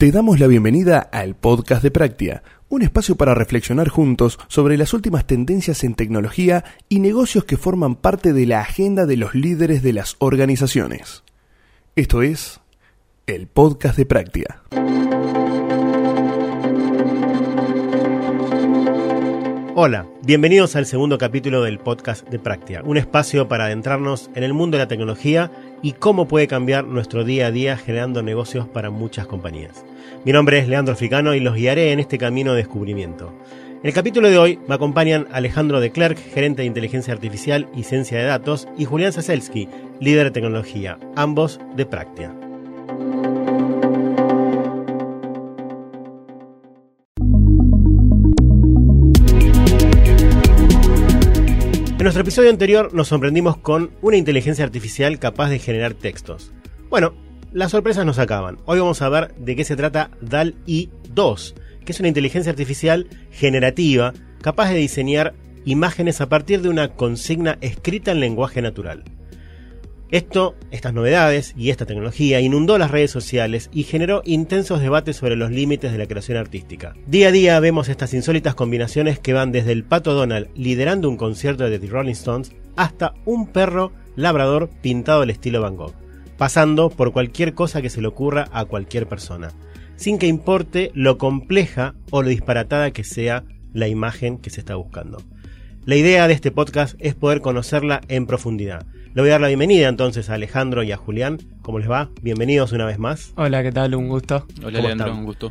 Te damos la bienvenida al podcast de Práctica, un espacio para reflexionar juntos sobre las últimas tendencias en tecnología y negocios que forman parte de la agenda de los líderes de las organizaciones. Esto es el podcast de Práctica. Hola, bienvenidos al segundo capítulo del podcast de Práctica, un espacio para adentrarnos en el mundo de la tecnología y cómo puede cambiar nuestro día a día generando negocios para muchas compañías. Mi nombre es Leandro Africano y los guiaré en este camino de descubrimiento. En el capítulo de hoy me acompañan Alejandro de Klerk, gerente de inteligencia artificial y ciencia de datos, y Julián Saselsky, líder de tecnología, ambos de Práctica. Nuestro episodio anterior nos sorprendimos con una inteligencia artificial capaz de generar textos. Bueno, las sorpresas nos acaban. Hoy vamos a ver de qué se trata DAL-I 2, que es una inteligencia artificial generativa capaz de diseñar imágenes a partir de una consigna escrita en lenguaje natural. Esto, estas novedades y esta tecnología inundó las redes sociales y generó intensos debates sobre los límites de la creación artística. Día a día vemos estas insólitas combinaciones que van desde el pato Donald liderando un concierto de The Rolling Stones hasta un perro labrador pintado al estilo Van Gogh, pasando por cualquier cosa que se le ocurra a cualquier persona, sin que importe lo compleja o lo disparatada que sea la imagen que se está buscando. La idea de este podcast es poder conocerla en profundidad le voy a dar la bienvenida entonces a Alejandro y a Julián. ¿Cómo les va? Bienvenidos una vez más. Hola, ¿qué tal? Un gusto. Hola, Leandro, un gusto.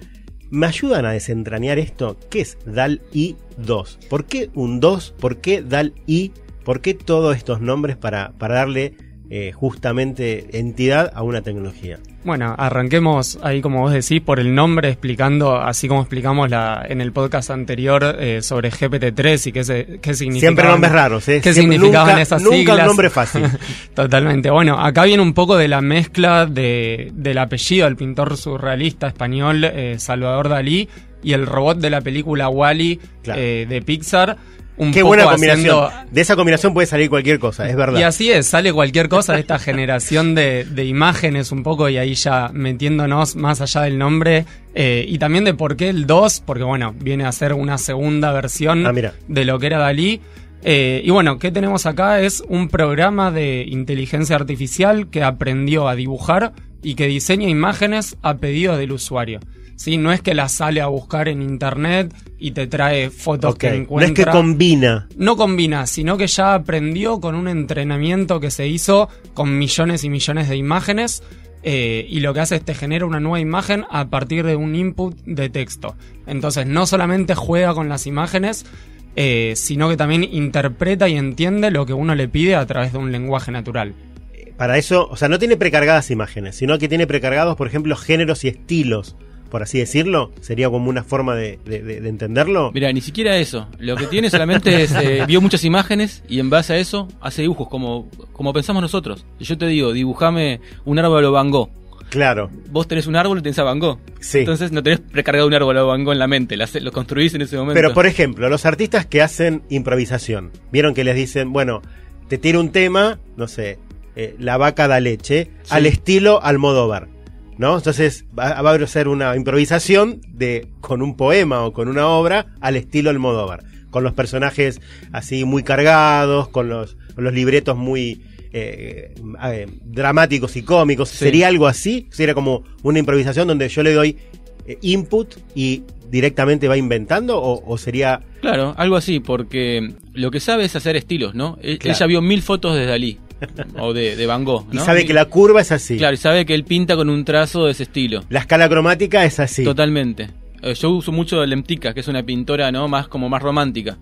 ¿Me ayudan a desentrañar esto? ¿Qué es DAL-I 2? ¿Por qué un 2? ¿Por qué DAL-I? ¿Por qué todos estos nombres para, para darle eh, justamente entidad a una tecnología. Bueno, arranquemos ahí, como vos decís, por el nombre, explicando, así como explicamos la, en el podcast anterior eh, sobre GPT-3 y qué, se, qué significa. Siempre nombres raros, ¿eh? ¿Qué significaban nunca, esas nunca siglas? un nombre fácil. Totalmente. Bueno, acá viene un poco de la mezcla de, del apellido del pintor surrealista español eh, Salvador Dalí y el robot de la película Wally Claro. eh, de Pixar. Un Qué poco buena combinación. haciendo- De esa combinación puede salir cualquier cosa, es verdad. y así es, sale cualquier cosa de esta generación de, de imágenes un poco y ahí ya metiéndonos más allá del nombre eh, y también de por qué el 2, porque bueno, viene a ser una segunda versión Ah, de lo que era Dalí. Eh, y bueno, ¿qué tenemos acá? Es un programa de inteligencia artificial que aprendió a dibujar y que diseña imágenes a pedido del usuario. ¿Sí? No es que las sale a buscar en internet y te trae fotos que No es encuentra que combina. no combina, sino que ya aprendió con un entrenamiento que se hizo con millones y millones de imágenes. eh, y lo que hace es te genera una nueva imagen a partir de un input de texto. Entonces no solamente juega con las imágenes, eh, sino que también interpreta y entiende lo que uno le pide a través de un lenguaje natural. Para eso, o sea, no tiene precargadas imágenes, sino que tiene precargados, por ejemplo, géneros y estilos, por así decirlo. Sería como una forma de, de- de- de entenderlo. Mira, ni siquiera eso. Lo que tiene solamente es, eh, vio muchas imágenes y en base a eso hace dibujos como, como pensamos nosotros. Yo te digo, dibujame un árbol o Van Gogh. Claro. Vos tenés un árbol y tenés a Van Gogh. Sí. Entonces no tenés precargado un árbol o Van Gogh en la mente, lo construís en ese momento. Pero por ejemplo, los artistas que hacen improvisación, vieron que les dicen, bueno, te tiro un tema, no sé, eh, la vaca da leche, Sí. al estilo Almodóvar, ¿no? Entonces va, va a ser una improvisación de con un poema o con una obra al estilo Almodóvar, con los personajes así muy cargados, con los, con los libretos muy eh, eh, dramáticos y cómicos. Sí. ¿Sería algo así? ¿Sería como una improvisación donde yo le doy eh, input y directamente va inventando o, o sería Claro, algo así, porque lo que sabe es hacer estilos, ¿no? Claro. ya vio mil fotos de Dalí o de, de Van Gogh, y sabe que la curva es así Claro, y sabe que él pinta con un trazo de ese estilo. la escala cromática es así Totalmente. Eh, Yo uso mucho Lemtica, que es una pintora, ¿no? Más como más romántica.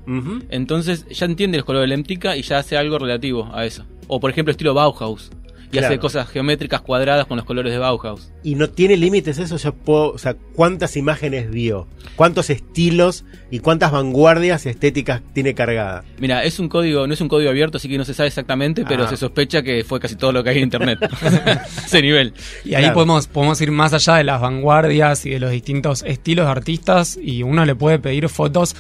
Entonces ya entiende los colores de Lemtica y ya hace algo relativo a eso. O por ejemplo estilo Bauhaus. Y Claro. hace cosas geométricas cuadradas con los colores de Bauhaus. y no tiene límites eso ya puedo o sea cuántas imágenes vio cuántos estilos y cuántas vanguardias estéticas tiene cargada Mira, es un código, no es un código abierto, así que no se sabe exactamente, pero Ah. se sospecha que fue casi todo lo que hay en internet. Ese nivel. Y ahí Claro. podemos, podemos ir más allá de las vanguardias y de los distintos estilos de artistas y uno le puede pedir fotos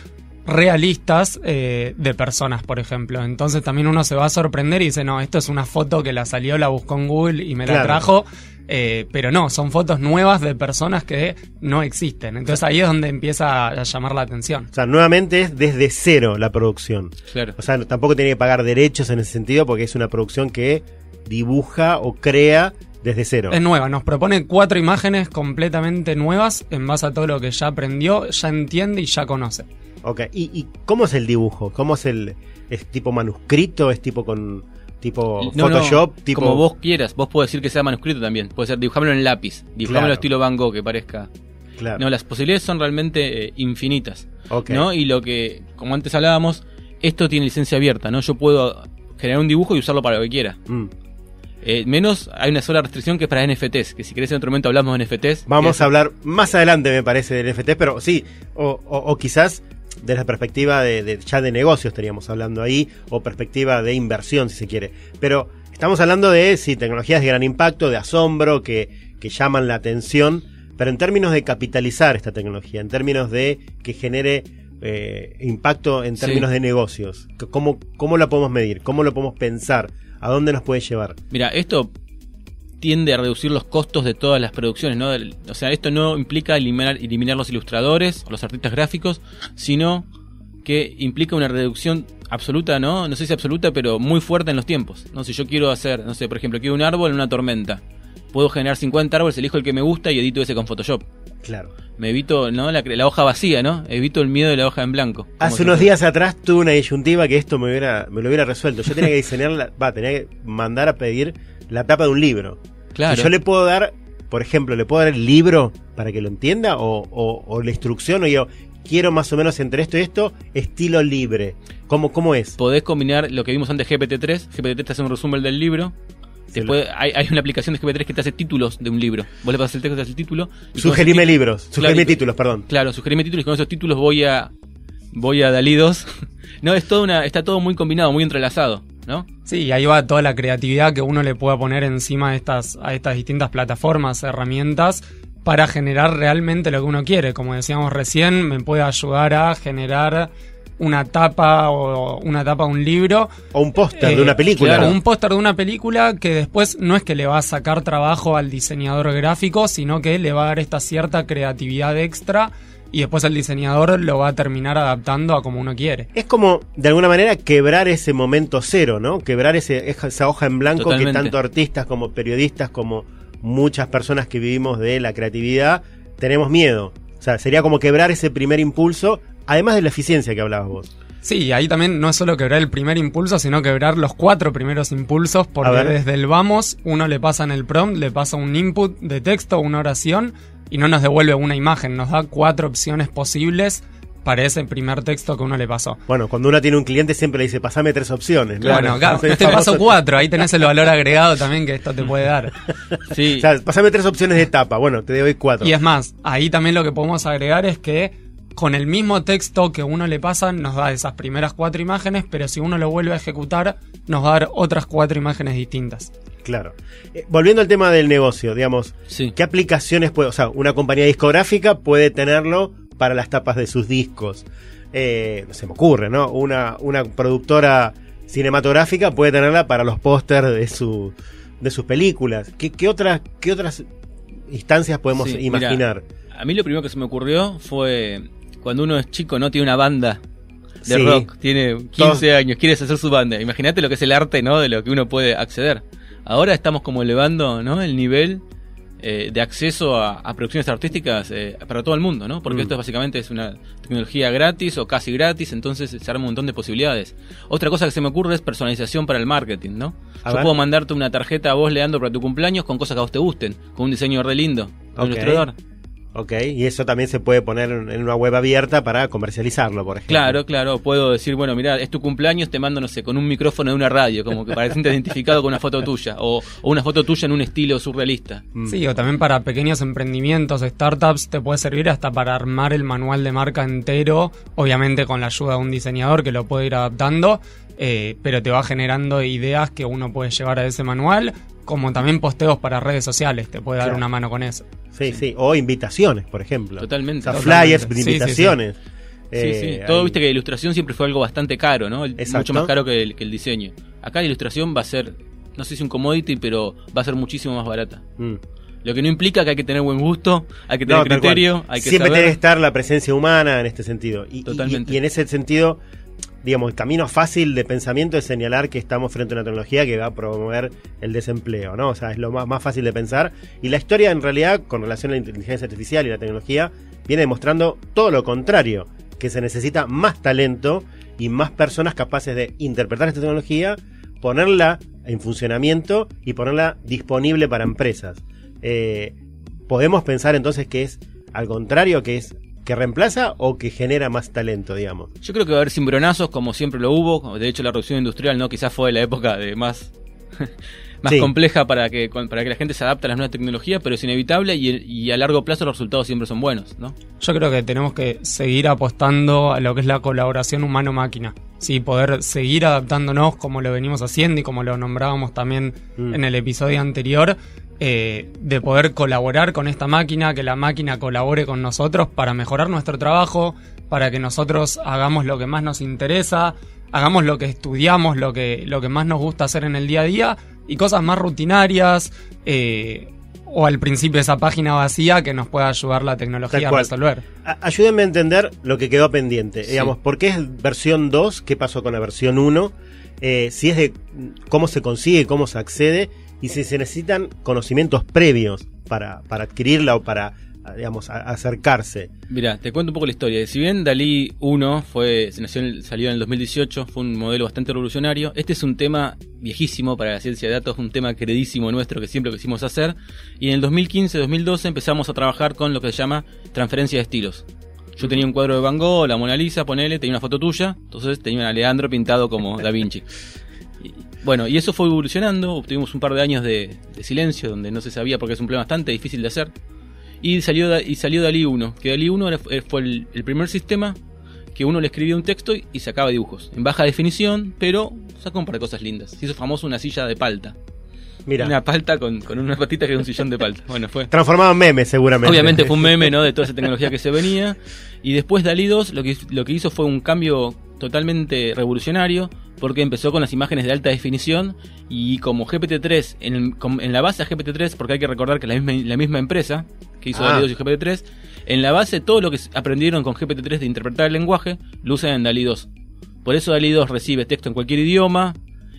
realistas eh, de personas, por ejemplo. Entonces también uno se va a sorprender y dice, no, esto es una foto que la salió, la buscó en Google y me la Claro. trajo. Eh, pero no, son fotos nuevas de personas que no existen. Entonces ahí es donde empieza a llamar la atención. O sea, nuevamente es desde cero la producción. Claro. O sea, tampoco tiene que pagar derechos en ese sentido porque es una producción que dibuja o crea desde cero. Es nueva, nos propone cuatro imágenes completamente nuevas en base a todo lo que ya aprendió, ya entiende y ya conoce. Ok, ¿Y, y cómo es el dibujo? ¿Cómo es el... ¿Es tipo manuscrito? ¿Es tipo con... tipo No, no, Photoshop? tipo... Como vos quieras, vos podés decir que sea manuscrito también. Puede ser dibujámelo en lápiz, dibujámelo Claro. estilo Van Gogh que parezca. Claro. No, las posibilidades son realmente eh, infinitas. Ok. ¿no? Y lo que, como antes hablábamos, esto tiene licencia abierta, ¿no? Yo puedo generar un dibujo y usarlo para lo que quiera. Mm. Eh, menos hay una sola restricción que es para NFTs, que si querés en otro momento hablamos de NFTs. Vamos a hablar más adelante, me parece, del NFT, pero sí, o, o- o quizás desde la perspectiva de, de- ya de negocios estaríamos hablando ahí, o perspectiva de inversión, si se quiere. Pero estamos hablando de, sí, tecnologías de gran impacto, de asombro, que, que llaman la atención, pero en términos de capitalizar esta tecnología, en términos de que genere eh, impacto en Sí. términos de negocios, ¿cómo, ¿cómo lo podemos medir? ¿Cómo lo podemos pensar? ¿A dónde nos puede llevar? Mira, esto tiende a reducir los costos de todas las producciones, ¿no? O sea, esto no implica eliminar, eliminar los ilustradores o los artistas gráficos, sino que implica una reducción absoluta, ¿no? No sé si absoluta, pero muy fuerte en los tiempos. No si yo quiero hacer, no sé, por ejemplo, quiero un árbol en una tormenta. Puedo generar 50 árboles, elijo el que me gusta y edito ese con Photoshop. Claro. Me evito, ¿no? La, la hoja vacía, ¿no? Evito el miedo de la hoja en blanco. Hace unos días atrás tuve una disyuntiva que esto me hubiera me lo hubiera resuelto. Yo tenía que diseñar, la- va, tenía que mandar a pedir la tapa de un libro. Claro. Y yo le puedo dar, por ejemplo, le puedo dar el libro para que lo entienda o, o- o la instrucción o yo quiero más o menos entre esto y esto estilo libre. ¿Cómo, cómo es? Podés combinar lo que vimos antes GPT-3. GPT-3 te hace un resumen del libro. Te puede- hay, hay una aplicación de GPT-3 que te hace títulos de un libro. Vos le pasas el texto, te hace el título. y Sugerime libros, sugerime Claro, títulos, perdón. Claro, sugerime títulos y con esos títulos voy a. Voy a Dalí 2. no, es todo una, está todo muy combinado, muy entrelazado, ¿no? Sí, y ahí va toda la creatividad que uno le pueda poner encima de estas, a estas distintas plataformas, herramientas, para generar realmente lo que uno quiere. Como decíamos recién, me puede ayudar a generar una tapa o una tapa de un libro. O un póster Eh, de una película. claro, un póster de una película que después no es que le va a sacar trabajo al diseñador gráfico, sino que le va a dar esta cierta creatividad extra y después el diseñador lo va a terminar adaptando a como uno quiere. Es como, de alguna manera, quebrar ese momento cero, ¿no? Quebrar ese, esa hoja en blanco Totalmente. que tanto artistas como periodistas, como muchas personas que vivimos de la creatividad, tenemos miedo. O sea, sería como quebrar ese primer impulso, además de la eficiencia que hablabas vos. Sí, ahí también no es solo quebrar el primer impulso, sino quebrar los cuatro primeros impulsos, porque desde el vamos uno le pasa en el prompt, le pasa un input de texto, una oración, y no nos devuelve una imagen, nos da cuatro opciones posibles para ese primer texto que uno le pasó. Bueno, cuando uno tiene un cliente siempre le dice, pasame tres opciones. ¿no? Bueno, claro, Ese te paso cuatro, ahí tenés el valor agregado también que esto te puede dar. Sí. O sea, pasame tres opciones de tapa. Bueno, te doy cuatro. Y es más, ahí también lo que podemos agregar es que con el mismo texto que uno le pasa nos da esas primeras cuatro imágenes, pero si uno lo vuelve a ejecutar nos va a dar otras cuatro imágenes distintas. Claro. Eh, volviendo al tema del negocio, digamos, sí. ¿qué aplicaciones puede, o sea, una compañía discográfica puede tenerlo para las tapas de sus discos? Eh, no se me ocurre, ¿no? Una, una productora cinematográfica puede tenerla para los pósters de su de sus películas. ¿Qué, qué otras qué otras instancias podemos Sí, imaginar? A mí lo primero que se me ocurrió fue cuando uno es chico, ¿no? Tiene una banda de Sí. rock, tiene 15 Todos- años, quieres hacer su banda. Imagínate lo que es el arte, ¿no? De lo que uno puede acceder. Ahora estamos como elevando, ¿no? El nivel eh, de acceso a, a producciones artísticas eh, para todo el mundo, ¿no? Porque Mm. esto básicamente es una tecnología gratis o casi gratis, entonces se arma un montón de posibilidades. Otra cosa que se me ocurre es personalización para el marketing, ¿no? A Yo ver. puedo mandarte una tarjeta a vos, Leandro, para tu cumpleaños con cosas que a vos te gusten, con un diseño re lindo, un ilustrador. Ok, y eso también se puede poner en una web abierta para comercializarlo, por ejemplo. Claro, claro, puedo decir, bueno, mira, es tu cumpleaños, te mando, no sé, con un micrófono de una radio, como que para sentirte identificado con una foto tuya, o, o una foto tuya en un estilo surrealista. Mm. Sí, o también para pequeños emprendimientos, startups, te puede servir hasta para armar el manual de marca entero, obviamente con la ayuda de un diseñador que lo puede ir adaptando, eh, pero te va generando ideas que uno puede llevar a ese manual, como también posteos para redes sociales, te puede dar Claro. una mano con eso. Sí, sí, o invitaciones, por ejemplo. Totalmente. O sea, flyers de Sí, sí, sí. invitaciones. Sí, Eh, sí. Todo ahí- viste que la ilustración siempre fue algo bastante caro, ¿no? El- Exacto. Mucho más caro que el, que el diseño. Acá la ilustración va a ser no sé si un commodity, pero va a ser muchísimo más barata. Mm. Lo que no implica que hay que tener buen gusto, hay que tener No, criterio, hay que Siempre saber. tiene que estar la presencia humana en este sentido. Y, y- Totalmente. y en ese sentido, digamos, el camino fácil de pensamiento es señalar que estamos frente a una tecnología que va a promover el desempleo, ¿no? O sea, es lo más, más fácil de pensar. Y la historia, en realidad, con relación a la inteligencia artificial y la tecnología, viene demostrando todo lo contrario, que se necesita más talento y más personas capaces de interpretar esta tecnología, ponerla en funcionamiento y ponerla disponible para empresas. Eh, podemos pensar entonces que es al contrario, que es que reemplaza o que genera más talento, digamos. Yo creo que va a haber cimbronazos, como siempre lo hubo. De hecho, la revolución industrial, ¿no? Quizás fue la época de más. más Sí. compleja para que, para que la gente se adapte a las nuevas tecnologías, pero es inevitable y, y a largo plazo los resultados siempre son buenos, ¿no? Yo creo que tenemos que seguir apostando a lo que es la colaboración humano-máquina. Sí, poder seguir adaptándonos como lo venimos haciendo y como lo nombrábamos también Mm. en el episodio anterior, eh, de poder colaborar con esta máquina, que la máquina colabore con nosotros para mejorar nuestro trabajo, para que nosotros hagamos lo que más nos interesa, hagamos lo que estudiamos, lo que, lo que más nos gusta hacer en el día a día y cosas más rutinarias. eh, o al principio esa página vacía que nos pueda ayudar la tecnología a resolver. A- ayúdenme a entender lo que quedó pendiente. Sí. Digamos, ¿por qué es versión 2? ¿Qué pasó con la versión 1? Eh, si es de cómo se consigue, cómo se accede y si se necesitan conocimientos previos para, para adquirirla o para, digamos, a- acercarse. Mira, te cuento un poco la historia. Si bien Dalí 1 fue, se nació salió en el 2018, fue un modelo bastante revolucionario, este es un tema viejísimo para la ciencia de datos, un tema queridísimo nuestro que siempre quisimos hacer. Y en el 2015-2012 empezamos a trabajar con lo que se llama transferencia de estilos. Yo tenía un cuadro de Van Gogh, la Mona Lisa, ponele, tenía una foto tuya, entonces tenía a Leandro pintado como Da Vinci. Y- bueno, y eso fue evolucionando, tuvimos un par de años de, de silencio donde no se sabía porque es un problema bastante difícil de hacer. Y salió, y salió Dalí 1, que Dalí 1 era- eh, fue el, el primer sistema que uno le escribía un texto y, y sacaba dibujos. En baja definición, pero sacó un par de cosas lindas. Se hizo famoso una silla de palta. Mira, Una palta con, con una patita que era un sillón de palta. Bueno, fue. transformado en meme seguramente. Obviamente fue un meme, ¿no? De toda esa tecnología que se venía. Y después Dalí 2 lo que, lo que hizo fue un cambio totalmente revolucionario porque empezó con las imágenes de alta definición y como GPT-3, en, el- en la base de GPT-3, porque hay que recordar que la misma, la misma empresa que hizo Ah. Dalí 2 y GPT-3, en la base todo lo que aprendieron con GPT-3 de interpretar el lenguaje, lo usan en Dalí 2. Por eso Dalí 2 recibe texto en cualquier idioma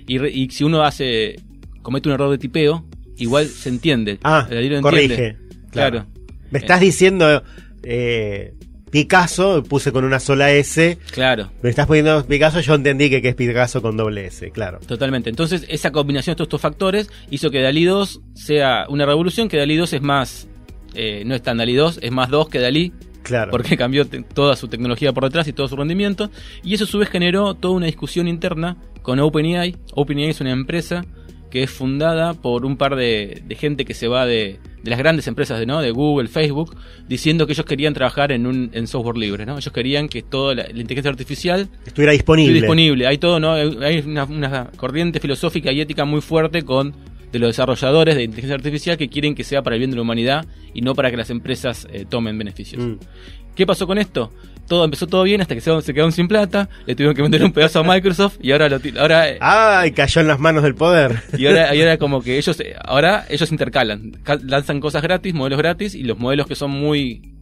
y, re- y si uno hace comete un error de tipeo, igual se entiende. Ah, Dalí lo corrige. Claro. Me estás diciendo eh, Picasso, puse con una sola S. Claro. Me estás poniendo Picasso, yo entendí que, que es Picasso con doble S, claro. Totalmente. Entonces, esa combinación de todos estos factores hizo que Dalí 2 sea una revolución, que Dalí 2 es más, eh, no es tan Dalí 2, es más 2 que Dalí, Claro. porque cambió toda su tecnología por detrás y todo su rendimiento. Y eso a su vez generó toda una discusión interna con OpenAI. OpenAI es una empresa que es fundada por un par de, de gente que se va de, de las grandes empresas de, ¿no? de Google, Facebook, diciendo que ellos querían trabajar en un en software libre. ¿no? Ellos querían que toda la, la inteligencia artificial Estuviera disponible. Estoy disponible. Hay todo, ¿no? Hay hay una, una corriente filosófica y ética muy fuerte con de los desarrolladores de inteligencia artificial que quieren que sea para el bien de la humanidad y no para que las empresas eh, tomen beneficios. Mm. ¿Qué pasó con esto? Todo empezó todo bien hasta que se, se quedaron sin plata, le tuvieron que vender un pedazo a Microsoft y ahora lo ahora Ay, cayó en las manos del poder. y ahora, y ahora como que ellos ahora ellos intercalan, Ca- lanzan cosas gratis, modelos gratis y los modelos que son muy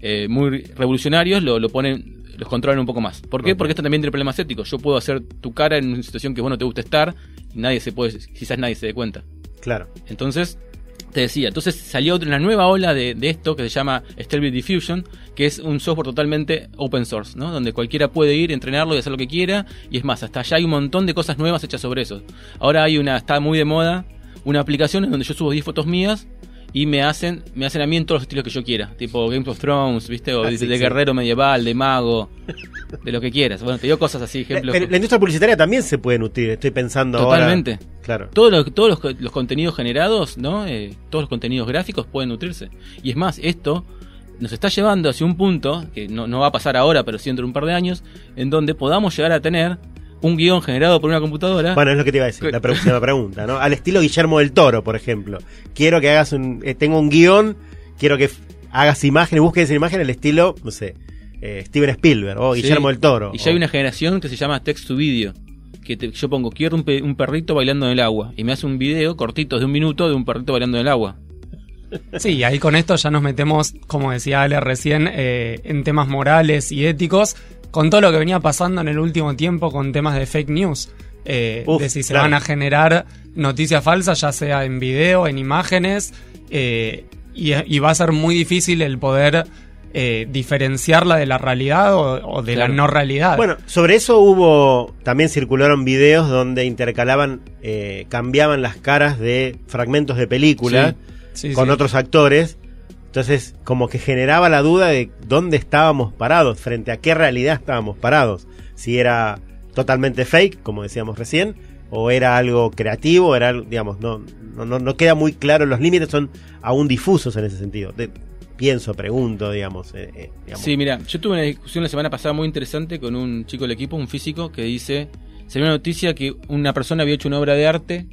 eh, muy revolucionarios lo, lo ponen los controlan un poco más. ¿Por qué? Porque esto también tiene problemas éticos. Yo puedo hacer tu cara en una situación que vos no te gusta estar y nadie se puede quizás nadie se dé cuenta. Claro. Entonces, te decía, entonces salió una nueva ola de, de esto que se llama Stable Diffusion, que es un software totalmente open source, ¿no? Donde cualquiera puede ir, entrenarlo y hacer lo que quiera. Y es más, hasta allá hay un montón de cosas nuevas hechas sobre eso. Ahora hay una, está muy de moda, una aplicación en donde yo subo 10 fotos mías y me hacen, me hacen a mí en todos los estilos que yo quiera. Tipo Game of Thrones, ¿viste? O Ah, de, sí, de sí. guerrero medieval, de mago, de lo que quieras. Bueno, te digo cosas así, ejemplos. Pero la industria publicitaria también se puede nutrir, estoy pensando Totalmente. ahora. Claro. Todos los, co- los contenidos generados, ¿no? Eh, todos los contenidos gráficos pueden nutrirse. Y es más, esto nos está llevando hacia un punto, que no, no va a pasar ahora, pero sí dentro de un par de años, en donde podamos llegar a tener un guion generado por una computadora. Bueno, es lo que te iba a decir, la próxima pregunta, ¿no? Al estilo Guillermo del Toro, por ejemplo. Quiero que hagas un. eh, tengo un guion, quiero que hagas imágenes, busques esa imagen al estilo, no sé, eh, Steven Spielberg o Sí. Guillermo del Toro. Y ya hay una generación que se llama text to video. que te- yo pongo, quiero un, pe- un perrito bailando en el agua. Y me hace un video cortito de un minuto de un perrito bailando en el agua. Sí, y ahí con esto ya nos metemos, como decía Ale recién, eh, en temas morales y éticos, con todo lo que venía pasando en el último tiempo con temas de fake news. eh, Uf, de si se claro. van a generar noticias falsas, ya sea en video, en imágenes, eh, y, y va a ser muy difícil el poder eh, diferenciarla de la realidad o, o de Claro. la no realidad. Bueno, sobre eso hubo, también circularon videos donde intercalaban, eh, cambiaban las caras de fragmentos de película Sí, con sí. otros actores. Entonces, como que generaba la duda de dónde estábamos parados, frente a qué realidad estábamos parados. Si era totalmente fake, como decíamos recién, o era algo creativo, era digamos, no, no, no, queda muy claro, los límites son aún difusos en ese sentido. Pienso, pregunto, digamos. eh, eh, digamos. Sí, mira, yo tuve una discusión la semana pasada muy interesante con un chico del equipo, un físico, que dice, se vio una noticia que una persona había hecho una obra de arte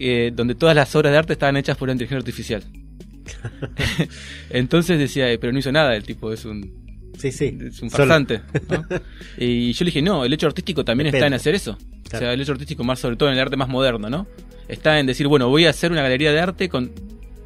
eh, donde todas las obras de arte estaban hechas por inteligencia artificial. Entonces decía, eh, pero no hizo nada, el tipo es un, sí, sí. es un Solo- farsante. ¿no? y yo le dije, no, el hecho artístico también está en hacer eso. O sea, el hecho artístico más sobre todo en el arte más moderno, ¿no? Está en decir, bueno, voy a hacer una galería de arte con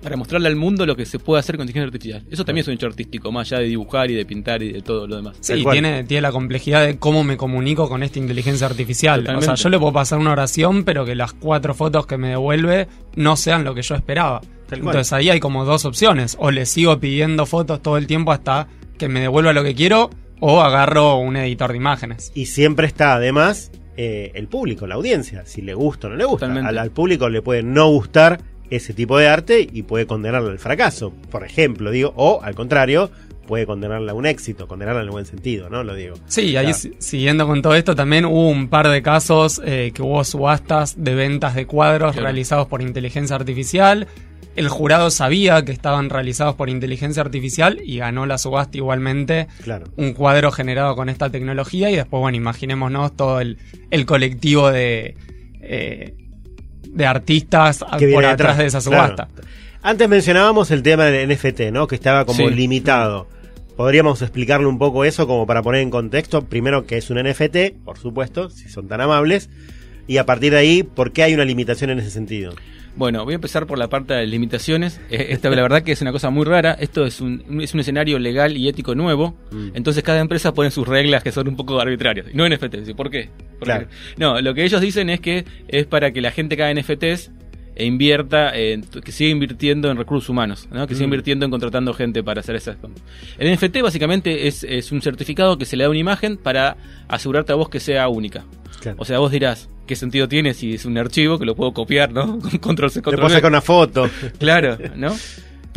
para mostrarle al mundo lo que se puede hacer con inteligencia artificial. Eso también es un hecho artístico, más allá de dibujar y de pintar y de todo lo demás. Sí, tiene, tiene la complejidad de cómo me comunico con esta inteligencia artificial. Totalmente. O sea, yo le puedo pasar una oración, pero que las cuatro fotos que me devuelve no sean lo que yo esperaba. Tal cual. Entonces ahí hay como dos opciones. O le sigo pidiendo fotos todo el tiempo hasta que me devuelva lo que quiero, o agarro un editor de imágenes. Y siempre está además eh, el público, la audiencia, si le gusta o no le gusta. Totalmente. Al, al público le puede no gustar ese tipo de arte y puede condenarlo al fracaso, por ejemplo, digo, o al contrario, puede condenarla a un éxito, condenarla en el buen sentido, ¿no? Lo digo. Sí, ahí Claro. siguiendo con todo esto, también hubo un par de casos eh, que hubo subastas de ventas de cuadros Claro. realizados por inteligencia artificial. El jurado sabía que estaban realizados por inteligencia artificial y ganó la subasta igualmente Claro. un cuadro generado con esta tecnología y después, bueno, imaginémonos todo el, el colectivo de, eh, de artistas que por viene atrás de esa Claro. subasta. Antes mencionábamos el tema del NFT, ¿no? Que estaba como Sí. limitado. Podríamos explicarle un poco eso como para poner en contexto, primero que es un NFT, por supuesto, si son tan amables, y a partir de ahí, ¿por qué hay una limitación en ese sentido? Bueno, voy a empezar por la parte de limitaciones. Eh, Esta, la verdad que es una cosa muy rara. Esto es un, es un escenario legal y ético nuevo. Mm. Entonces cada empresa pone sus reglas que son un poco arbitrarias. Y No NFT. ¿sí? ¿Por qué? Porque- Claro. No, lo que ellos dicen es que es para que la gente que haga NFTs e invierta, en- que siga invirtiendo en recursos humanos, ¿no? que siga Mm. invirtiendo en contratando gente para hacer esas cosas. El NFT básicamente es, es un certificado que se le da una imagen para asegurarte a vos que sea única. Claro. O sea, vos dirás, ¿qué sentido tiene si es un archivo que lo puedo copiar, ¿no? Con control C, Le control puedo V? sacar una foto. Claro, ¿no?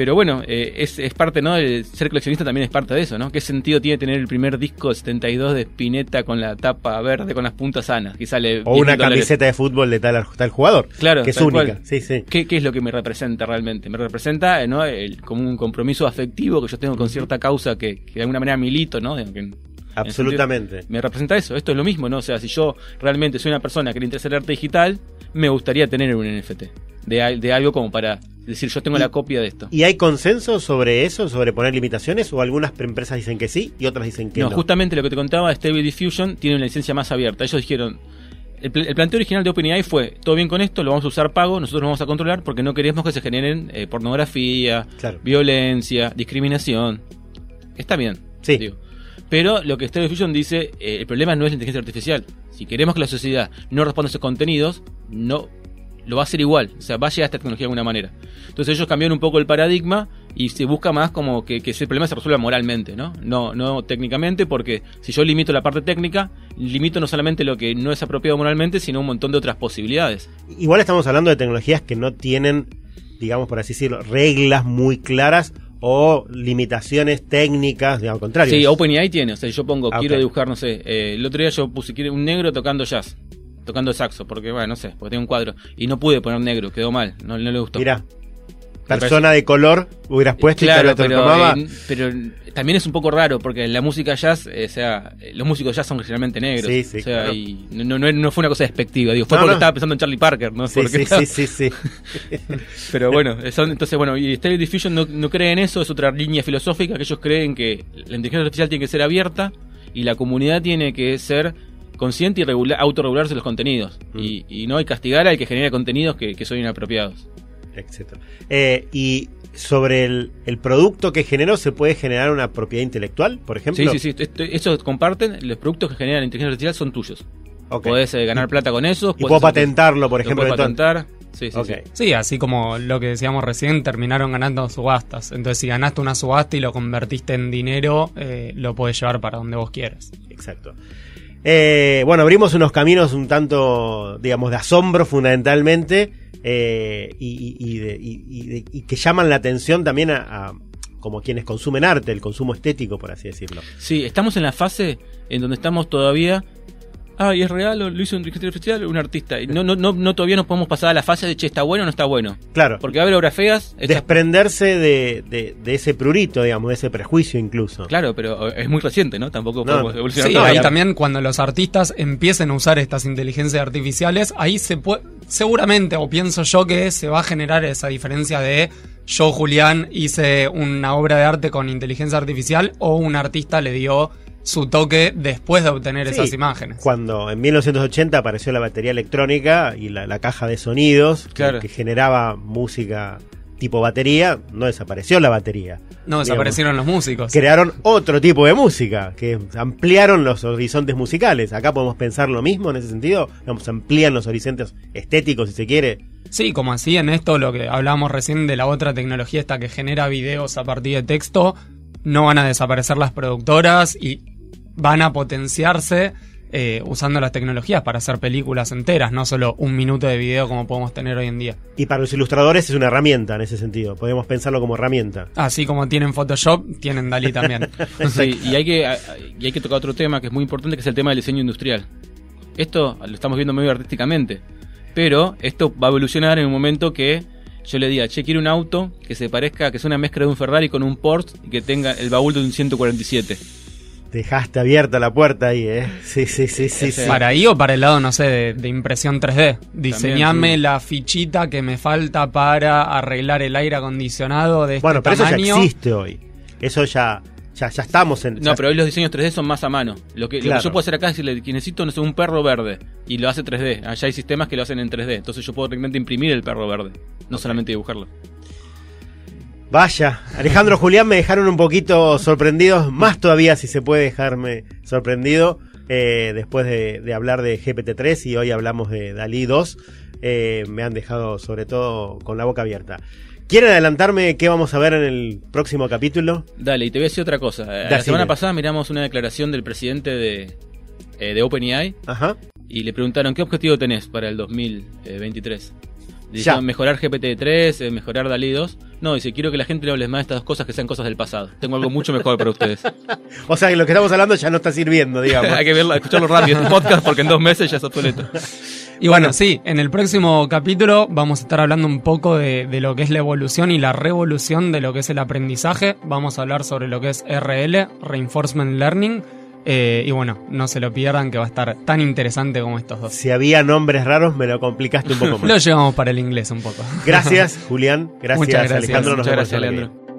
Pero bueno, eh, es, es parte, ¿no? El ser coleccionista también es parte de eso, ¿no? ¿Qué sentido tiene tener el primer disco de 72 de Spinetta con la tapa verde con las puntas sanas? Que sale O 10.000 una dólares? camiseta de fútbol de tal, tal jugador. Claro, que es única. cual. Sí, sí. ¿Qué, qué es lo que me representa realmente? Me representa, eh, ¿no? El, como un compromiso afectivo que yo tengo con cierta causa que, que de alguna manera milito, ¿no? Que- Absolutamente. me representa eso. Esto es lo mismo, ¿no? O sea, si yo realmente soy una persona que le interesa el arte digital, me gustaría tener un NFT. De, de algo como para decir, yo tengo Y- la copia de esto. ¿Y hay consenso sobre eso, sobre poner limitaciones? ¿O algunas empresas dicen que sí y otras dicen que no, no? justamente lo que te contaba, Stable Diffusion tiene una licencia más abierta. Ellos dijeron, el, pl- el planteo original de OpenAI fue, todo bien con esto, lo vamos a usar pago, nosotros lo vamos a controlar porque no queremos que se generen eh, pornografía, Claro. violencia, discriminación. Está bien. Sí. digo. Pero lo que Stable Diffusion dice, eh, el problema no es la inteligencia artificial. Si queremos que la sociedad no responda a esos contenidos, no lo va a hacer igual. O sea, va a llegar a esta tecnología de alguna manera. Entonces ellos cambiaron un poco el paradigma y se busca más como que, que ese problema se resuelva moralmente, ¿no? No, no técnicamente, porque si yo limito la parte técnica, limito no solamente lo que no es apropiado moralmente, sino un montón de otras posibilidades. Igual estamos hablando de tecnologías que no tienen, digamos por así decirlo, reglas muy claras o limitaciones técnicas, digamos, al contrario. Sí, OpenAI tiene, o sea, yo pongo, Ah, quiero dibujar, no sé, eh, el otro día yo puse quiero un negro tocando jazz, tocando saxo, porque, bueno, no sé, porque tengo un cuadro, y no pude poner negro, quedó mal, no, no le gustó. Mirá, persona de color hubieras puesto y te lo pero, eh, pero también es un poco raro porque la música jazz, eh, o sea, los músicos jazz son generalmente negros. Sí, sí, o sea, claro. y no, no, no fue una cosa despectiva, digo, fue No, porque estaba pensando en Charlie Parker, ¿no? Sí, Porque- sí, sí, sí. Pero bueno, son- entonces bueno, y Stable Diffusion no, no cree en eso, es otra línea filosófica que ellos creen que la inteligencia artificial tiene que ser abierta y la comunidad tiene que ser consciente y regula- autorregularse los contenidos. Mm. Y, y no hay castigar al que genera contenidos que, que son inapropiados. etcétera. Eh, y sobre el, el producto que generó, ¿se puede generar una propiedad intelectual, por ejemplo? Sí, sí, sí. Esto, eso comparten. Los productos que generan inteligencia artificial son tuyos. Ok. Podés eh, ganar plata con eso. Y puedo patentarlo, por ejemplo, Lo entonces. patentar. Sí, sí, sí. Sí, así como lo que decíamos recién, terminaron ganando subastas. Entonces, si ganaste una subasta y lo convertiste en dinero, eh, lo puedes llevar para donde vos quieras. Exacto. Eh, bueno, abrimos unos caminos un tanto, digamos, de asombro fundamentalmente eh, y, que llaman la atención también a, a como quienes consumen arte, el consumo estético, por así decirlo. Sí, estamos en la fase en donde estamos todavía. Ah, ¿y es real? ¿O ¿Lo hizo un inteligencia artificial? Un artista. Y no, no, no, no todavía no podemos pasar a la fase de che, ¿está bueno o no está bueno? Claro, Porque va a haber obras feas. desprenderse de, de- de ese prurito, digamos, de ese prejuicio incluso. Claro, pero es muy reciente, ¿no? Tampoco podemos no. evolucionar Sí, todo. ahí la- también cuando los artistas empiecen a usar estas inteligencias artificiales, ahí se puede, seguramente, o pienso yo que se va a generar esa diferencia de yo, Julián, hice una obra de arte con inteligencia artificial o un artista le dio su toque después de obtener Sí, esas imágenes. Cuando en 1980 apareció la batería electrónica y la, la caja de sonidos Claro. que, generaba música tipo batería, no desapareció la batería. No desaparecieron los músicos. Crearon otro tipo de música, que ampliaron los horizontes musicales. Acá podemos pensar lo mismo en ese sentido. Digamos, amplían los horizontes estéticos, si se quiere. Sí, como así en esto, lo que hablábamos recién de la otra tecnología esta que genera videos a partir de texto, no van a desaparecer las productoras y van a potenciarse eh, usando las tecnologías para hacer películas enteras, no solo un minuto de video como podemos tener hoy en día. Y para los ilustradores es una herramienta en ese sentido. Podemos pensarlo como herramienta. Así como tienen Photoshop, tienen Dalí también. Sí, y hay, que, y hay que tocar otro tema que es muy importante, que es el tema del diseño industrial. Esto lo estamos viendo medio artísticamente, pero esto va a evolucionar en un momento que yo le diga, che, quiero un auto que se parezca, que sea una mezcla de un Ferrari con un Porsche y que tenga el baúl de un 147. Dejaste abierta la puerta ahí, ¿eh? Sí, sí, sí, sí. Para ahí o para el lado, no sé, de, de impresión 3D. Diseñame sí. la fichita que me falta para arreglar el aire acondicionado de este Bueno, pero eso ya existe hoy. Eso ya, ya, ya estamos en. No, ya- pero hoy los diseños 3D son más a mano. Lo que, lo que Claro. yo puedo hacer acá es decirle que necesito no sé, un perro verde y lo hace 3D. Allá hay sistemas que lo hacen en 3D. Entonces yo puedo realmente imprimir el perro verde, no solamente dibujarlo. Vaya, Alejandro Julián me dejaron un poquito sorprendidos, más todavía si se puede dejarme sorprendido eh, después de, de hablar de GPT-3 y hoy hablamos de Dalí 2. eh, me han dejado sobre todo con la boca abierta. ¿Quieren adelantarme qué vamos a ver en el próximo capítulo? Dale, y te voy a decir otra cosa. Eh, La semana pasada miramos una declaración del presidente de, eh, de OpenAI Ajá. y le preguntaron qué objetivo tenés para el 2023. Le Ya. dijeron mejorar GPT-3, eh, mejorar DALI 2. No, dice, quiero que la gente le hable más de estas dos cosas que sean cosas del pasado. Tengo algo mucho mejor para ustedes. O sea que lo que estamos hablando ya no está sirviendo, digamos. Hay que verlo, escucharlo rápido este podcast porque en dos meses ya es obsoleto. Y bueno, sí, en el próximo capítulo vamos a estar hablando un poco de, de lo que es la evolución y la revolución de lo que es el aprendizaje. Vamos a hablar sobre lo que es RL, Reinforcement Learning. Eh, y bueno, no se lo pierdan que va a estar tan interesante como estos dos. Si había nombres raros, me lo complicaste un poco Lo más. llevamos para el inglés un poco. Gracias, Julián. Gracias, Muchas gracias. Alejandro. Nos Muchas vemos gracias, Leandro.